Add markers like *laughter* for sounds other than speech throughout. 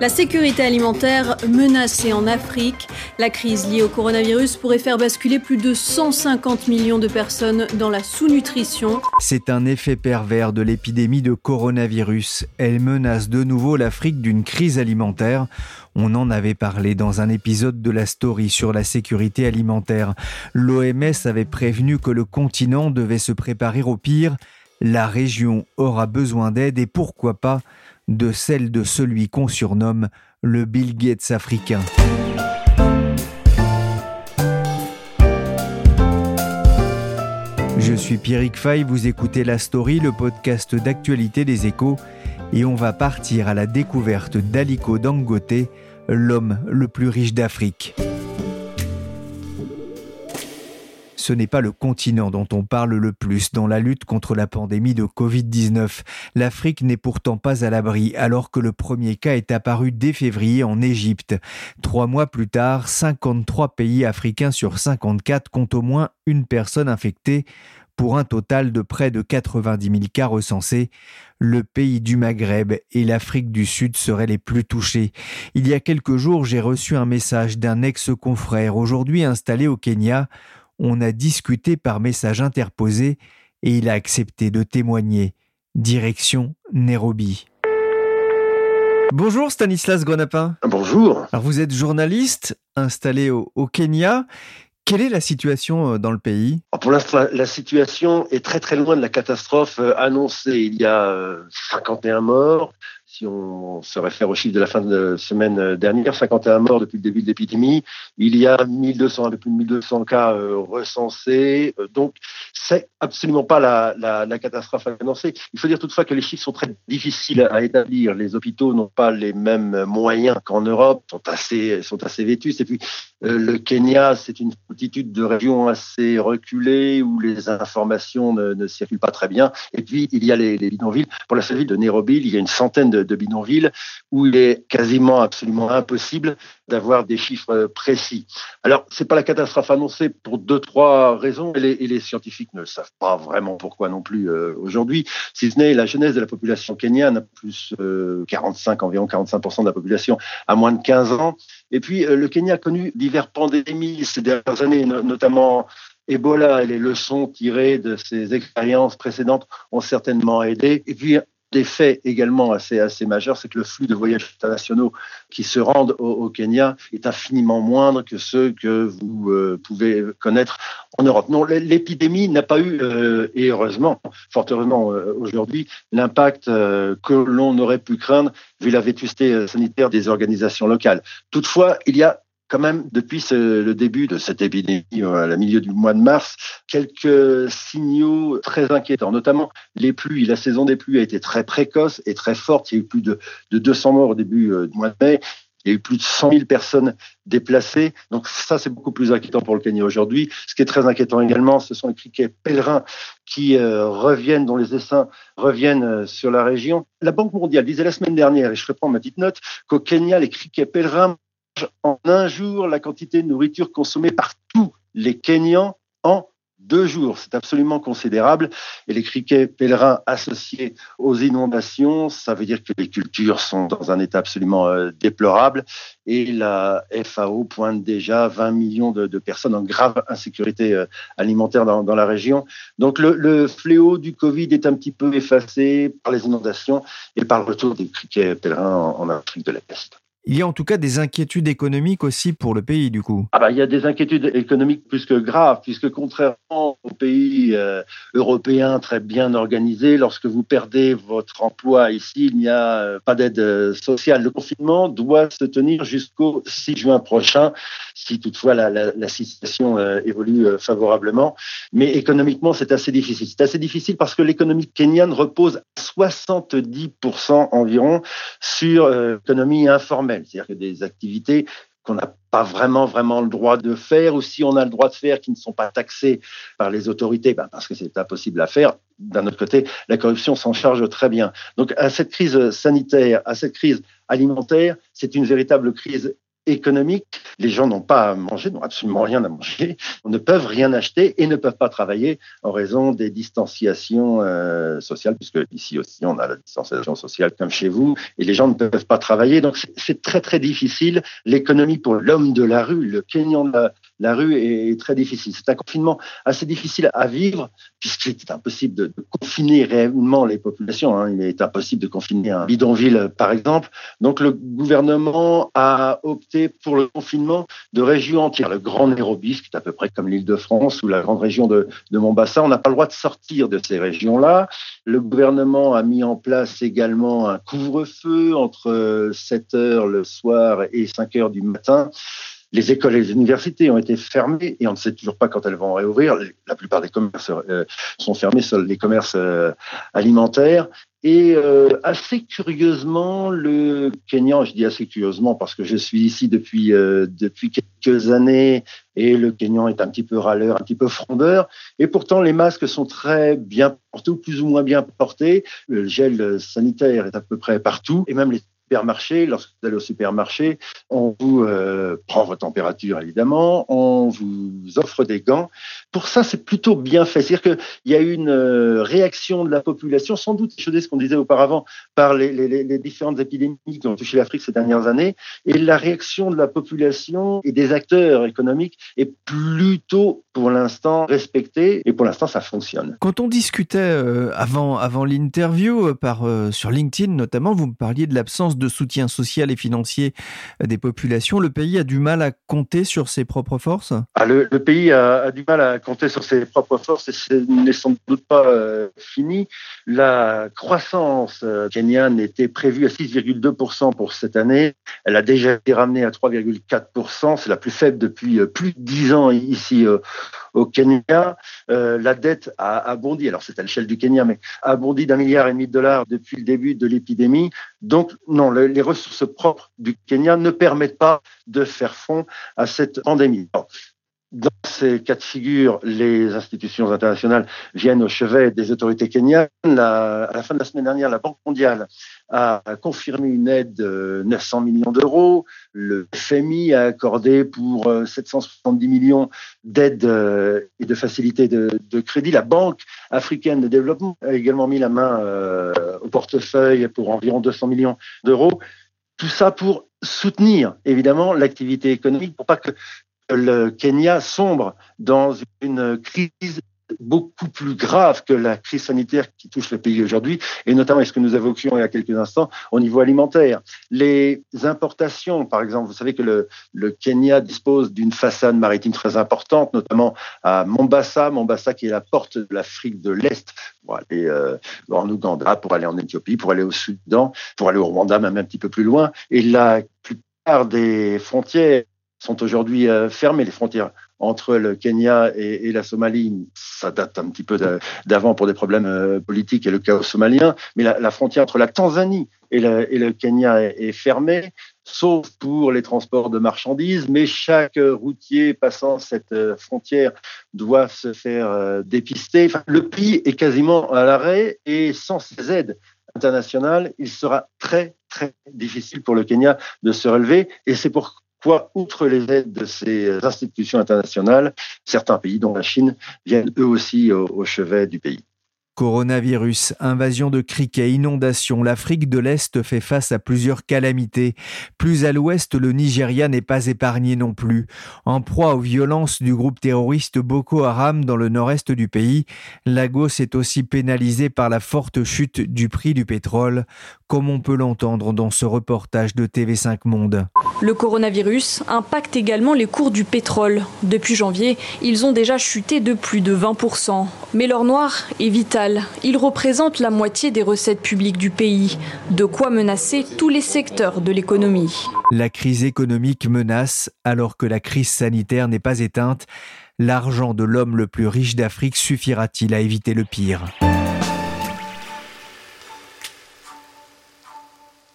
La sécurité alimentaire menacée en Afrique. La crise liée au coronavirus pourrait faire basculer plus de 150 millions de personnes dans la sous-nutrition. C'est un effet pervers de l'épidémie de coronavirus. Elle menace de nouveau l'Afrique d'une crise alimentaire. On en avait parlé dans un épisode de la story sur la sécurité alimentaire. L'OMS avait prévenu que le continent devait se préparer au pire. La région aura besoin d'aide et pourquoi pas de celle de celui qu'on surnomme le Bill Gates africain. Je suis Pierrick Fay, vous écoutez La Story, le podcast d'actualité des échos, et on va partir à la découverte d'Aliko Dangote, l'homme le plus riche d'Afrique. Ce n'est pas le continent dont on parle le plus dans la lutte contre la pandémie de Covid-19. L'Afrique n'est pourtant pas à l'abri alors que le premier cas est apparu dès février en Égypte. Trois mois plus tard, 53 pays africains sur 54 comptent au moins une personne infectée pour un total de près de 90 000 cas recensés. Le pays du Maghreb et l'Afrique du Sud seraient les plus touchés. Il y a quelques jours, j'ai reçu un message d'un ex-confrère, aujourd'hui installé au Kenya on a discuté par message interposé et il a accepté de témoigner. Direction Nairobi. Bonjour Stanislas Grenapin. Bonjour. Alors vous êtes journaliste installé au, Kenya. Quelle est la situation euh, dans le pays? Pour l'instant, la situation est très très loin de la catastrophe euh, annoncée. Il y a 51 euh, morts, si on se réfère au chiffre de la fin de semaine dernière, 51 morts depuis le début de l'épidémie. Il y a 1200, un peu plus de 1200 cas euh, recensés. Euh, donc, c'est absolument pas la, catastrophe annoncée. Il faut dire toutefois que les chiffres sont très difficiles à établir. Les hôpitaux n'ont pas les mêmes moyens qu'en Europe, sont assez, sont assez vétustes. Et puis, euh, le Kenya, c'est une multitude de régions assez reculées où les informations ne, circulent pas très bien. Et puis, il y a les, les bidonvilles. Pour la seule ville de Nairobi, il y a une centaine de, de bidonvilles où il est quasiment absolument impossible d'avoir des chiffres précis. Alors, c'est pas la catastrophe annoncée pour deux, trois raisons, et les, et les scientifiques ne savent pas vraiment pourquoi non plus euh, aujourd'hui, si ce n'est la jeunesse de la population kenyane, plus euh, 45, environ 45% de la population à moins de 15 ans. Et puis, euh, le Kenya a connu diverses pandémies ces dernières années, notamment Ebola et les leçons tirées de ces expériences précédentes ont certainement aidé. Et puis, faits également assez, assez majeurs, c'est que le flux de voyages internationaux qui se rendent au, Kenya est infiniment moindre que ceux que vous euh, pouvez connaître en Europe. Non, l'épidémie n'a pas eu, euh, et heureusement, fort heureusement euh, aujourd'hui, l'impact que l'on aurait pu craindre vu la vétusté sanitaire des organisations locales. Toutefois, il y a quand même, depuis le début de cette épidémie, euh, à la milieu du mois de mars, quelques signaux très inquiétants, notamment les pluies. La saison des pluies a été très précoce et très forte. Il y a eu plus de, de 200 morts au début euh, du mois de mai. Il y a eu plus de 100 000 personnes déplacées. Donc ça, c'est beaucoup plus inquiétant pour le Kenya aujourd'hui. Ce qui est très inquiétant également, ce sont les criquets pèlerins qui euh, reviennent, dont les essaims reviennent sur la région. La Banque mondiale disait la semaine dernière, et je reprends ma petite note, qu'au Kenya, les criquets pèlerins en un jour la quantité de nourriture consommée par tous les Kenyans en deux jours. C'est absolument considérable. Et les criquets pèlerins associés aux inondations, ça veut dire que les cultures sont dans un état absolument euh, déplorable. Et la FAO pointe déjà 20 millions de, personnes en grave insécurité euh, alimentaire dans, la région. Donc le, fléau du Covid est un petit peu effacé par les inondations et par le retour des criquets pèlerins en, en Afrique de l'Est. Il y a en tout cas des inquiétudes économiques aussi pour le pays, du coup. Ah bah, il y a des inquiétudes économiques plus que graves, puisque contrairement aux pays euh, européens très bien organisés, lorsque vous perdez votre emploi ici, il n'y a euh, pas d'aide euh, sociale. Le confinement doit se tenir jusqu'au 6 juin prochain, si toutefois la, situation évolue favorablement. Mais économiquement, c'est assez difficile. C'est assez difficile parce que l'économie kenyane repose à 70% environ sur l'économie informelle c'est-à-dire que des activités qu'on n'a pas vraiment vraiment le droit de faire, ou si on a le droit de faire, qui ne sont pas taxées par les autorités, ben parce que c'est impossible à faire. D'un autre côté, la corruption s'en charge très bien. Donc à cette crise sanitaire, à cette crise alimentaire, c'est une véritable crise économique. Les gens n'ont pas à manger, n'ont absolument rien à manger, *laughs* ne peuvent rien acheter et ne peuvent pas travailler en raison des distanciations euh, sociales, puisque ici aussi on a la distanciation sociale comme chez vous, et les gens ne peuvent pas travailler. Donc c'est très très difficile. L'économie pour l'homme de la rue, le Kenyan de la, la rue est très difficile. C'est un confinement assez difficile à vivre puisqu'il est impossible de, confiner réellement les populations. Hein. Il est impossible de confiner un bidonville, par exemple. Donc le gouvernement a opté pour le confinement de régions entières. Le Grand Nairobi, est à peu près comme l'île de France ou la grande région de, de on n'a pas le droit de sortir de ces régions-là. Le gouvernement a mis en place également un couvre-feu entre 7 heures le soir et 5 heures du matin les écoles et les universités ont été fermées et on ne sait toujours pas quand elles vont réouvrir. La plupart des commerces euh, sont fermés, seuls les commerces euh, alimentaires. Et euh, assez curieusement, le Kenya, je dis assez curieusement parce que je suis ici depuis depuis quelques années et le Kenyan est un petit peu râleur, un petit peu frondeur. Et pourtant, les masques sont très bien portés ou plus ou moins bien portés. Le gel sanitaire est à peu près partout et même les supermarché, lorsque vous allez au supermarché, on vous euh, prend votre température évidemment, on vous offre des gants. Pour ça, c'est plutôt bien fait. C'est-à-dire qu'il y a une euh, réaction de la population, sans doute échaudée, ce qu'on disait auparavant, par les, différentes épidémies qui ont touché l'Afrique ces dernières années. Et la réaction de la population et des acteurs économiques est plutôt, pour l'instant, respectée. Et pour l'instant, ça fonctionne. Quand on discutait euh, avant, l'interview, sur LinkedIn notamment, vous me parliez de l'absence de soutien social et financier des populations, le pays a du mal à compter sur ses propres forces? Ah, le, pays a, du mal à compter sur ses propres forces et ce n'est sans doute pas euh, fini. La croissance euh, kenyane était prévue à 6,2% pour cette année. Elle a déjà été ramenée à 3,4%. C'est la plus faible depuis euh, plus de 10 ans ici au Kenya. la dette a, a bondi, alors c'est à l'échelle du Kenya, mais a bondi d'un milliard et demi de dollars depuis le début de l'épidémie. Donc non, les ressources propres du Kenya ne permettent pas de faire front à cette pandémie. Dans ces cas de figure, les institutions internationales viennent au chevet des autorités kenyanes. à la fin de la semaine dernière, la Banque mondiale a confirmé une aide de 900 millions d'euros. Le FMI a accordé pour 770 euh, millions d'aides euh, et de facilités de, crédit. La Banque africaine de développement a également mis la main euh, au portefeuille pour environ 200 millions d'euros. Tout ça pour soutenir évidemment l'activité économique, pour pas que le Kenya sombre dans une crise beaucoup plus grave que la crise sanitaire qui touche le pays aujourd'hui, et notamment ce que nous évoquions il y a quelques instants au niveau alimentaire. Les importations, par exemple, vous savez que le, Kenya dispose d'une façade maritime très importante, notamment à Mombasa, Mombasa qui est la porte de l'Afrique de l'Est pour aller euh, en Ouganda, pour aller en Éthiopie, pour aller au Soudan, pour aller au Rwanda, même un petit peu plus loin. Et la plupart des frontières sont aujourd'hui euh, fermées, les frontières entre le Kenya et, la Somalie. Ça date un petit peu d'avant pour des problèmes euh, politiques et le chaos somalien, mais la, frontière entre la Tanzanie et le, Kenya est, fermée, sauf pour les transports de marchandises, mais chaque routier passant cette euh, frontière doit se faire dépister. le pays est quasiment à l'arrêt et sans ces aides internationales, il sera très, très difficile pour le Kenya de se relever. Et c'est pour Quoi, outre les aides de ces institutions internationales, certains pays, dont la Chine, viennent eux aussi au, chevet du pays. Coronavirus, invasion de criquets, inondations, l'Afrique de l'Est fait face à plusieurs calamités. Plus à l'ouest, le Nigeria n'est pas épargné non plus. En proie aux violences du groupe terroriste Boko Haram dans le nord-est du pays, Lagos est aussi pénalisé par la forte chute du prix du pétrole. Comme on peut l'entendre dans ce reportage de TV5 Monde. Le coronavirus impacte également les cours du pétrole. Depuis janvier, ils ont déjà chuté de plus de 20%. Mais l'or noir est vital. Il représente la moitié des recettes publiques du pays. De quoi menacer tous les secteurs de l'économie. La crise économique menace alors que la crise sanitaire n'est pas éteinte. L'argent de l'homme le plus riche d'Afrique suffira-t-il à éviter le pire?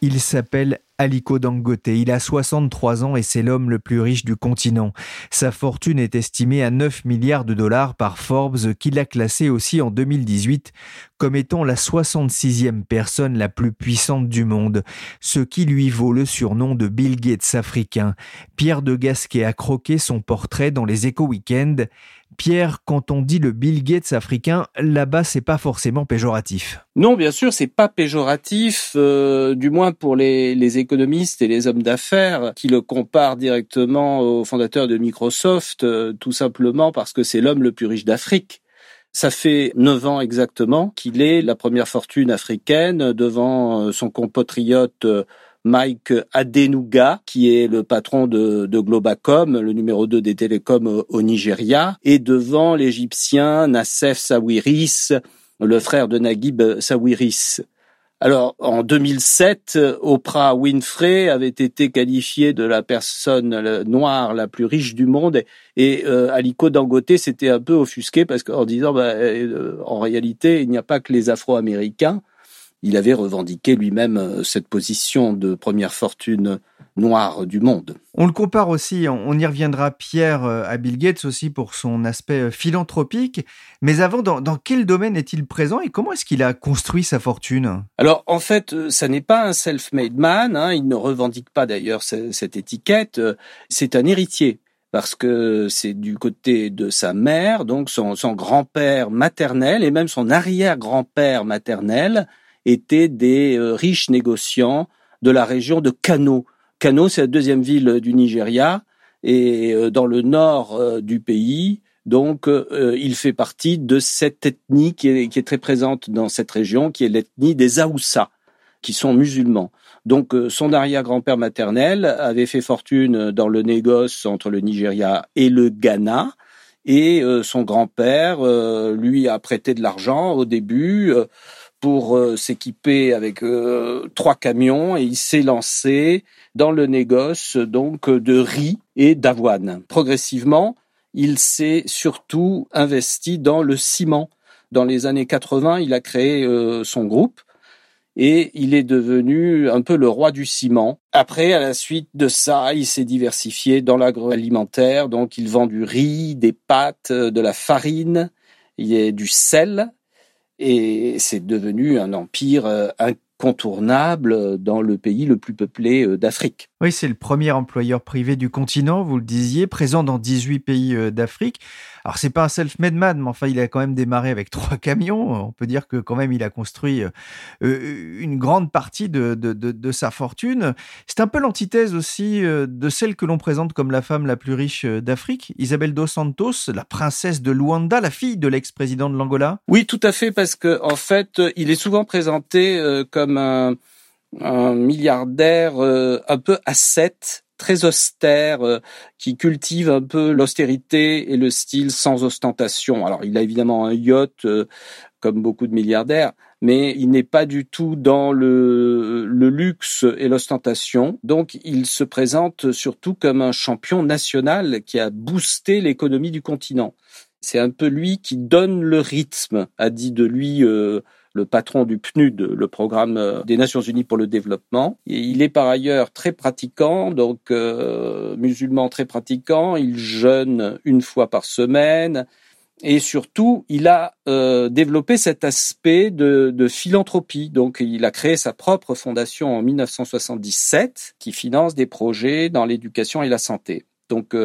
Il s'appelle Aliko Dangote. Il a 63 ans et c'est l'homme le plus riche du continent. Sa fortune est estimée à 9 milliards de dollars par Forbes, qui l'a classé aussi en 2018 comme étant la 66e personne la plus puissante du monde, ce qui lui vaut le surnom de Bill Gates africain. Pierre de Gasquet a croqué son portrait dans les Éco Weekends. Pierre, quand on dit le Bill Gates africain, là-bas, c'est pas forcément péjoratif. Non, bien sûr, c'est pas péjoratif, euh, du moins pour les, les, économistes et les hommes d'affaires qui le comparent directement au fondateur de Microsoft, euh, tout simplement parce que c'est l'homme le plus riche d'Afrique. Ça fait neuf ans exactement qu'il est la première fortune africaine devant euh, son compatriote Mike Adenuga, qui est le patron de, Globacom, le numéro 2 des télécoms au Nigeria, et devant l'Égyptien Nassef Sawiris, le frère de Naguib Sawiris. Alors, en 2007, Oprah Winfrey avait été qualifiée de la personne noire la plus riche du monde et euh, Aliko Dangote s'était un peu offusqué parce qu'en disant, bah, euh, en réalité, il n'y a pas que les Afro-Américains il avait revendiqué lui-même euh, cette position de première fortune noire du monde. On le compare aussi, on y reviendra Pierre euh, à Bill Gates aussi pour son aspect euh, philanthropique, mais avant, dans, quel domaine est-il présent et comment est-ce qu'il a construit sa fortune? Alors en fait, ça n'est pas un self-made man, hein, il ne revendique pas d'ailleurs cette étiquette, c'est un héritier parce que c'est du côté de sa mère, donc son, son grand-père maternel et même son arrière-grand-père maternel étaient des euh, riches négociants de la région de Kano. Kano, c'est la deuxième ville du Nigeria et euh, dans le nord euh, du pays. Donc, il fait partie de cette ethnie qui est, qui est, très présente dans cette région, qui est l'ethnie des Aoussa, qui sont musulmans. Donc, son arrière-grand-père maternel avait fait fortune dans le négoce entre le Nigeria et le Ghana, et son grand-père lui a prêté de l'argent au début pour euh, s'équiper avec euh, trois camions et il s'est lancé dans le négoce donc de riz et d'avoine. Progressivement, il s'est surtout investi dans le ciment. Dans les années 80, il a créé euh, son groupe et il est devenu un peu le roi du ciment. Après, à la suite de ça, il s'est diversifié dans l'agroalimentaire, donc il vend du riz, des pâtes, de la farine, il y a du sel, et c'est devenu un empire euh, incontournable dans le pays le plus peuplé euh, d'Afrique. Oui, c'est le premier employeur privé du continent, vous le disiez, présent dans 18 pays euh, d'Afrique. Alors c'est pas un self-made man, mais enfin il a quand même démarré avec trois camions. On peut dire que quand même il a construit euh, une grande partie de, sa fortune. C'est un peu l'antithèse aussi de celle que l'on présente comme la femme la plus riche d'Afrique, Isabelle dos Santos, la princesse de Luanda, la fille de l'ex-président de l'Angola. Oui, tout à fait, parce que en fait il est souvent présenté comme un un milliardaire euh, un peu ascète, très austère, euh, qui cultive un peu l'austérité et le style sans ostentation. Alors, il a évidemment un yacht, euh, comme beaucoup de milliardaires, mais il n'est pas du tout dans le, le luxe et l'ostentation. Donc, il se présente surtout comme un champion national qui a boosté l'économie du continent. C'est un peu lui qui donne le rythme, a dit de lui le patron du PNUD, le programme euh, des Nations Unies pour le développement. Et il est par ailleurs très pratiquant, donc euh, musulman très pratiquant. Il jeûne une fois par semaine. Et surtout, il a euh, développé cet aspect de, de, philanthropie. Donc, il a créé sa propre fondation en 1977 qui finance des projets dans l'éducation et la santé. Donc,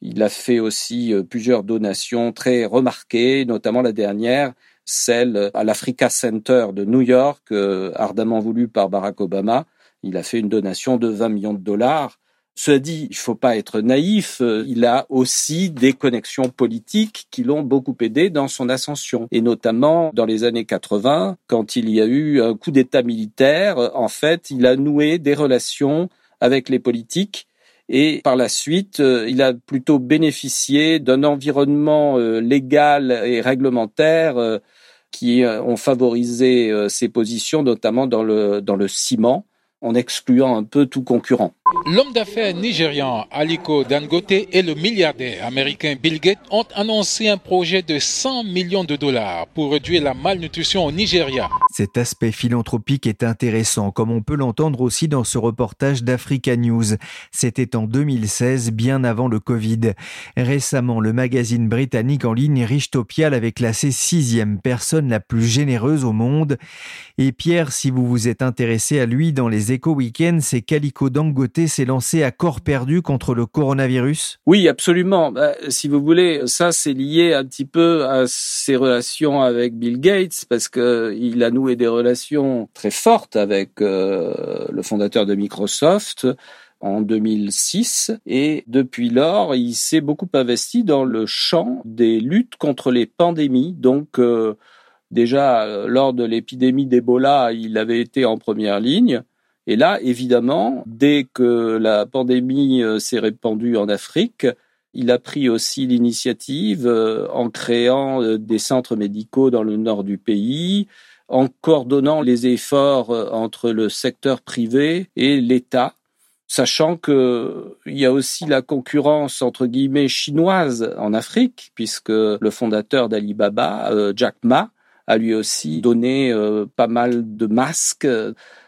il a fait aussi plusieurs donations très remarquées, notamment la dernière celle à l'Africa Center de New York, euh, ardemment voulu par Barack Obama. Il a fait une donation de 20 millions de dollars Cela dit, il faut pas être naïf, il a aussi des connexions politiques qui l'ont beaucoup aidé dans son ascension. Et notamment dans les années 80, quand il y a eu un coup d'État militaire, en fait, il a noué des relations avec les politiques et par la suite, euh, il a plutôt bénéficié d'un environnement euh, légal et réglementaire euh, qui ont favorisé ses positions, notamment dans le, dans le ciment en excluant un peu tout concurrent. L'homme d'affaires nigérian Aliko Dangote et le milliardaire américain Bill Gates ont annoncé un projet de 100 millions de dollars pour réduire la malnutrition au Nigeria. Cet aspect philanthropique est intéressant, comme on peut l'entendre aussi dans ce reportage d'Africa News. C'était en 2016, bien avant le Covid. Récemment, le magazine britannique en ligne Richtopial avait classé sixième personne la plus généreuse au monde. Et Pierre, si vous vous êtes intéressé à lui dans les Éco Week-end, c'est Calico Dangote s'est lancé à corps perdu contre le coronavirus? Oui, absolument. Bah, si vous voulez, ça c'est lié un petit peu à ses relations avec Bill Gates parce que il a noué des relations très fortes avec euh, le fondateur de Microsoft en 2006 et depuis lors, il s'est beaucoup investi dans le champ des luttes contre les pandémies. Donc euh, déjà lors de l'épidémie d'Ebola, il avait été en première ligne. Et là, évidemment, dès que la pandémie euh, s'est répandue en Afrique, il a pris aussi l'initiative euh, en créant euh, des centres médicaux dans le nord du pays, en coordonnant les efforts entre le secteur privé et l'État, sachant qu'il y a aussi la concurrence entre guillemets chinoise en Afrique, puisque le fondateur d'Alibaba, Jack Ma, a lui aussi donné pas mal de masques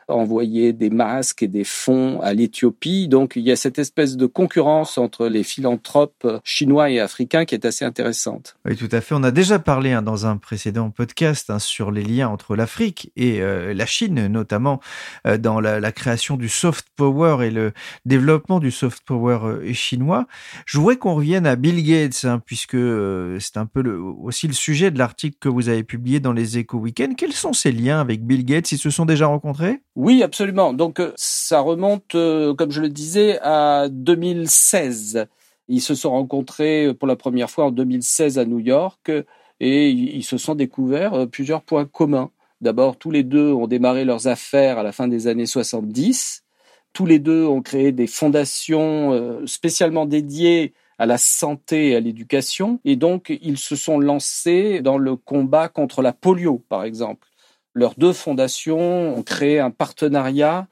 envoyer des masques et des fonds à l'Éthiopie. Donc il y a cette espèce de concurrence entre les philanthropes chinois et africains qui est assez intéressante. Oui, tout à fait. On a déjà parlé hein, dans un précédent podcast hein, sur les liens entre l'Afrique et euh, la Chine, notamment euh, dans la, création du soft power et le développement du soft power euh, chinois. Je voudrais qu'on revienne à Bill Gates, hein, puisque c'est un peu aussi le sujet de l'article que vous avez publié dans les Eco Weekends. Quels sont ces liens avec Bill Gates? Ils se sont déjà rencontrés? Oui, absolument. Donc euh, ça remonte, euh, comme je le disais, à 2016. Ils se sont rencontrés pour la première fois en 2016 à New York et ils se sont découverts euh, plusieurs points communs. D'abord, tous les deux ont démarré leurs affaires à la fin des années 70. Tous les deux ont créé des fondations spécialement dédiées à la santé et à l'éducation. Et donc, ils se sont lancés dans le combat contre la polio, par exemple leurs deux fondations ont créé un partenariat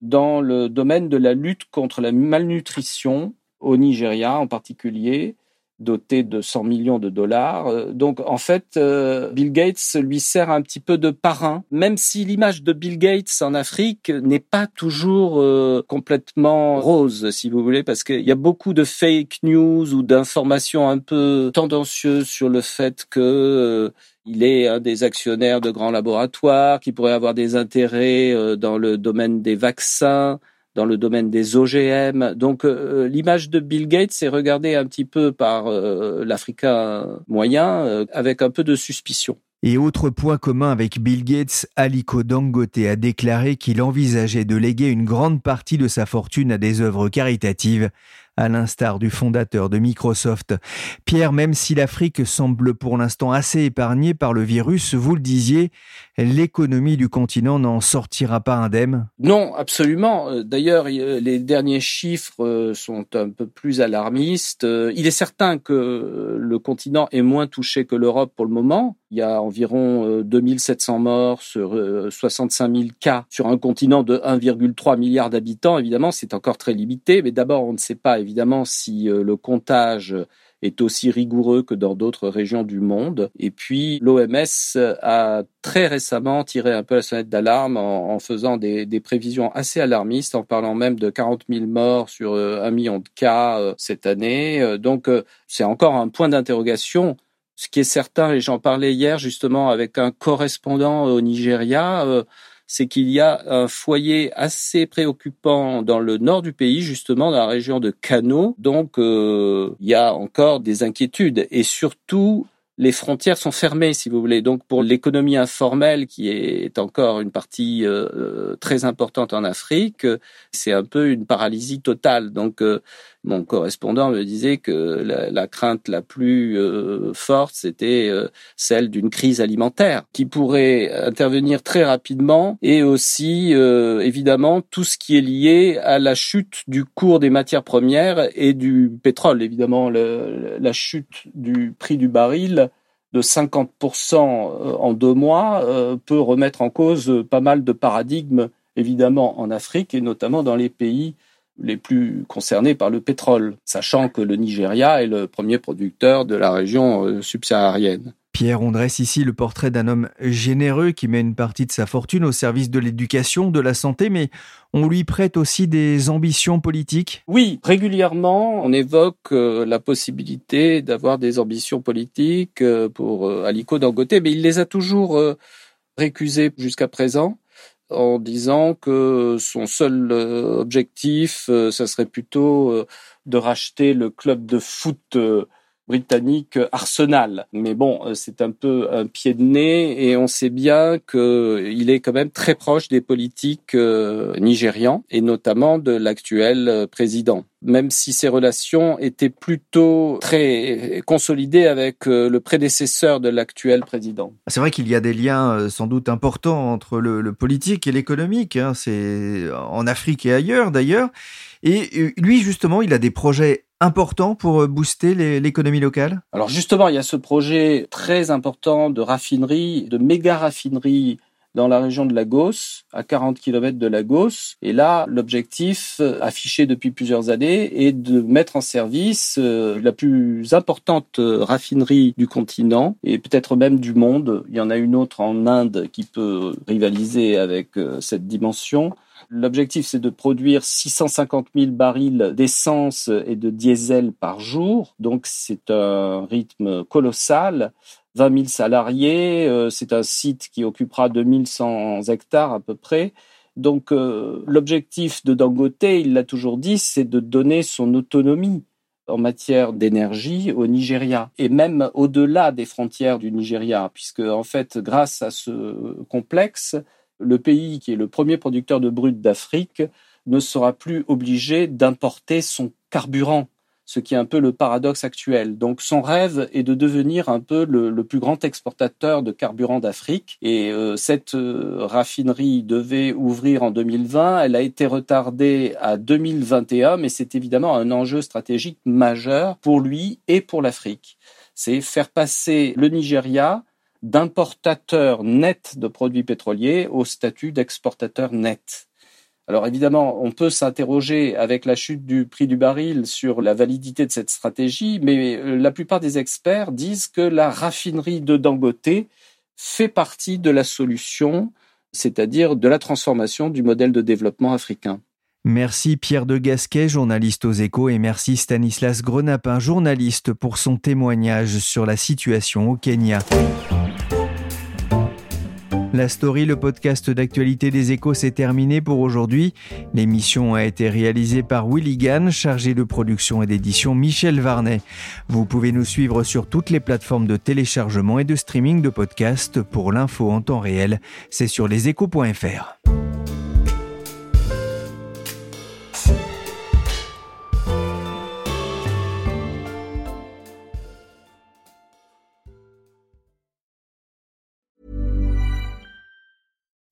dans le domaine de la lutte contre la malnutrition au Nigeria en particulier, doté de 100 millions de dollars. Euh, donc en fait, euh, Bill Gates lui sert un petit peu de parrain, même si l'image de Bill Gates en Afrique n'est pas toujours euh, complètement rose, si vous voulez, parce qu'il y a beaucoup de fake news ou d'informations un peu tendancieuses sur le fait que il est un des actionnaires de grands laboratoires qui pourrait avoir des intérêts dans le domaine des vaccins dans le domaine des OGM. Donc euh, l'image de Bill Gates est regardée un petit peu par euh, l'Africain moyen euh, avec un peu de suspicion. Et autre point commun avec Bill Gates, Aliko Dangote a déclaré qu'il envisageait de léguer une grande partie de sa fortune à des œuvres caritatives à l'instar du fondateur de Microsoft. Pierre, même si l'Afrique semble pour l'instant assez épargnée par le virus, vous le disiez, l'économie du continent n'en sortira pas indemne Non, absolument. Euh, d'ailleurs, les derniers chiffres euh, sont un peu plus alarmistes. Euh, il est certain que le continent est moins touché que l'Europe pour le moment. Il y a environ 2700 morts sur 65 000 cas sur un continent de 1,3 milliard d'habitants. Évidemment, c'est encore très limité, mais d'abord, on ne sait pas si le comptage est aussi rigoureux que dans d'autres régions du monde. Et puis l'OMS a très récemment tiré un peu la sonnette d'alarme en, faisant des, des, prévisions assez alarmistes, en parlant même de 40 000 morts sur euh, un million de cas euh, cette année. Euh, donc c'est encore un point d'interrogation. Ce qui est certain, et j'en parlais hier justement avec un correspondant au Nigeria, c'est qu'il y a un foyer assez préoccupant dans le nord du pays, justement dans la région de Kano. Donc, euh, il y a encore des inquiétudes et surtout les frontières sont fermées, si vous voulez. Donc pour l'économie informelle, qui est encore une partie euh, euh, très importante en Afrique, c'est un peu une paralysie totale. Donc euh, mon correspondant me disait que la, crainte la plus forte, c'était celle d'une crise alimentaire qui pourrait intervenir très rapidement et aussi évidemment tout ce qui est lié à la chute du cours des matières premières et du pétrole. Évidemment, la chute du prix du baril de 50% euh, en deux mois euh, peut remettre en cause pas mal de paradigmes, évidemment, en Afrique et notamment dans les pays les plus concernés par le pétrole, sachant que le Nigeria est le premier producteur de la région euh, subsaharienne. Pierre, on dresse ici le portrait d'un homme généreux qui met une partie de sa fortune au service de l'éducation, de la santé, mais on lui prête aussi des ambitions politiques Oui, régulièrement, on évoque euh, la possibilité d'avoir des ambitions politiques euh, pour Aliko Dangote, mais il les a toujours récusées jusqu'à présent en disant que son seul objectif, ça serait plutôt de racheter le club de foot britannique Arsenal. Mais bon, euh, c'est un peu un pied de nez et on sait bien qu'il est quand même très proche des politiques euh, nigérians et notamment de l'actuel euh, président même si ses relations étaient plutôt très consolidées avec le prédécesseur de l'actuel président. C'est vrai qu'il y a des liens sans doute importants entre le, politique et l'économique. Hein. C'est en Afrique et ailleurs d'ailleurs. Et lui, justement, il a des projets important pour euh, booster l'économie locale? Alors justement, il y a ce projet très important de raffinerie, de méga raffinerie dans la région de Lagos, à 40 km de Lagos. Et là, l'objectif euh, affiché depuis plusieurs années est de mettre en service euh, la plus importante raffinerie du continent et peut-être même du monde. Il y en a une autre en Inde qui peut rivaliser avec cette dimension. L'objectif, c'est de produire 650 000 barils d'essence et de diesel par jour. Donc, c'est un rythme colossal. 20 000 salariés. Euh, c'est un site qui occupera 2100 hectares à peu près. Donc, euh, l'objectif de Dangote, il l'a toujours dit, c'est de donner son autonomie en matière d'énergie au Nigeria et même au-delà des frontières du Nigeria, puisque en fait, grâce à ce complexe, le pays qui est le premier producteur de brut d'Afrique ne sera plus obligé d'importer son carburant, ce qui est un peu le paradoxe actuel. Donc son rêve est de devenir un peu le, plus grand exportateur de carburant d'Afrique. Et euh, cette euh, raffinerie devait ouvrir en 2020, elle a été retardée à 2021, mais c'est évidemment un enjeu stratégique majeur pour lui et pour l'Afrique. C'est faire passer le Nigeria d'importateur net de produits pétroliers au statut d'exportateur net. Alors évidemment, on peut s'interroger avec la chute du prix du baril sur la validité de cette stratégie, mais euh, la plupart des experts disent que la raffinerie de Dangote fait partie de la solution, c'est-à-dire de la transformation du modèle de développement africain. Merci Pierre de Gasquet, journaliste aux échos, et merci Stanislas Grenapin, journaliste, pour son témoignage sur la situation au Kenya. La story, le podcast d'actualité des échos, s'est terminé pour aujourd'hui. L'émission a été réalisée par Willy Gann, chargé de production et d'édition Michel Varnet. Vous pouvez nous suivre sur toutes les plateformes de téléchargement et de streaming de podcasts. Pour l'info en temps réel, c'est sur leséchos.fr.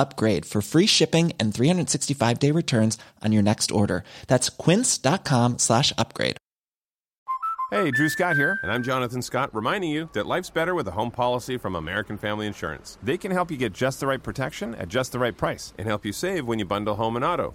upgrade for free shipping and 365 day returns on your next order. That's quince.com slash upgrade. Hey, Drew Scott here, and I'm Jonathan Scott, reminding you that life's better with a home policy from American Family Insurance. They can help you get just the right protection at just the right price and help you save when you bundle home and auto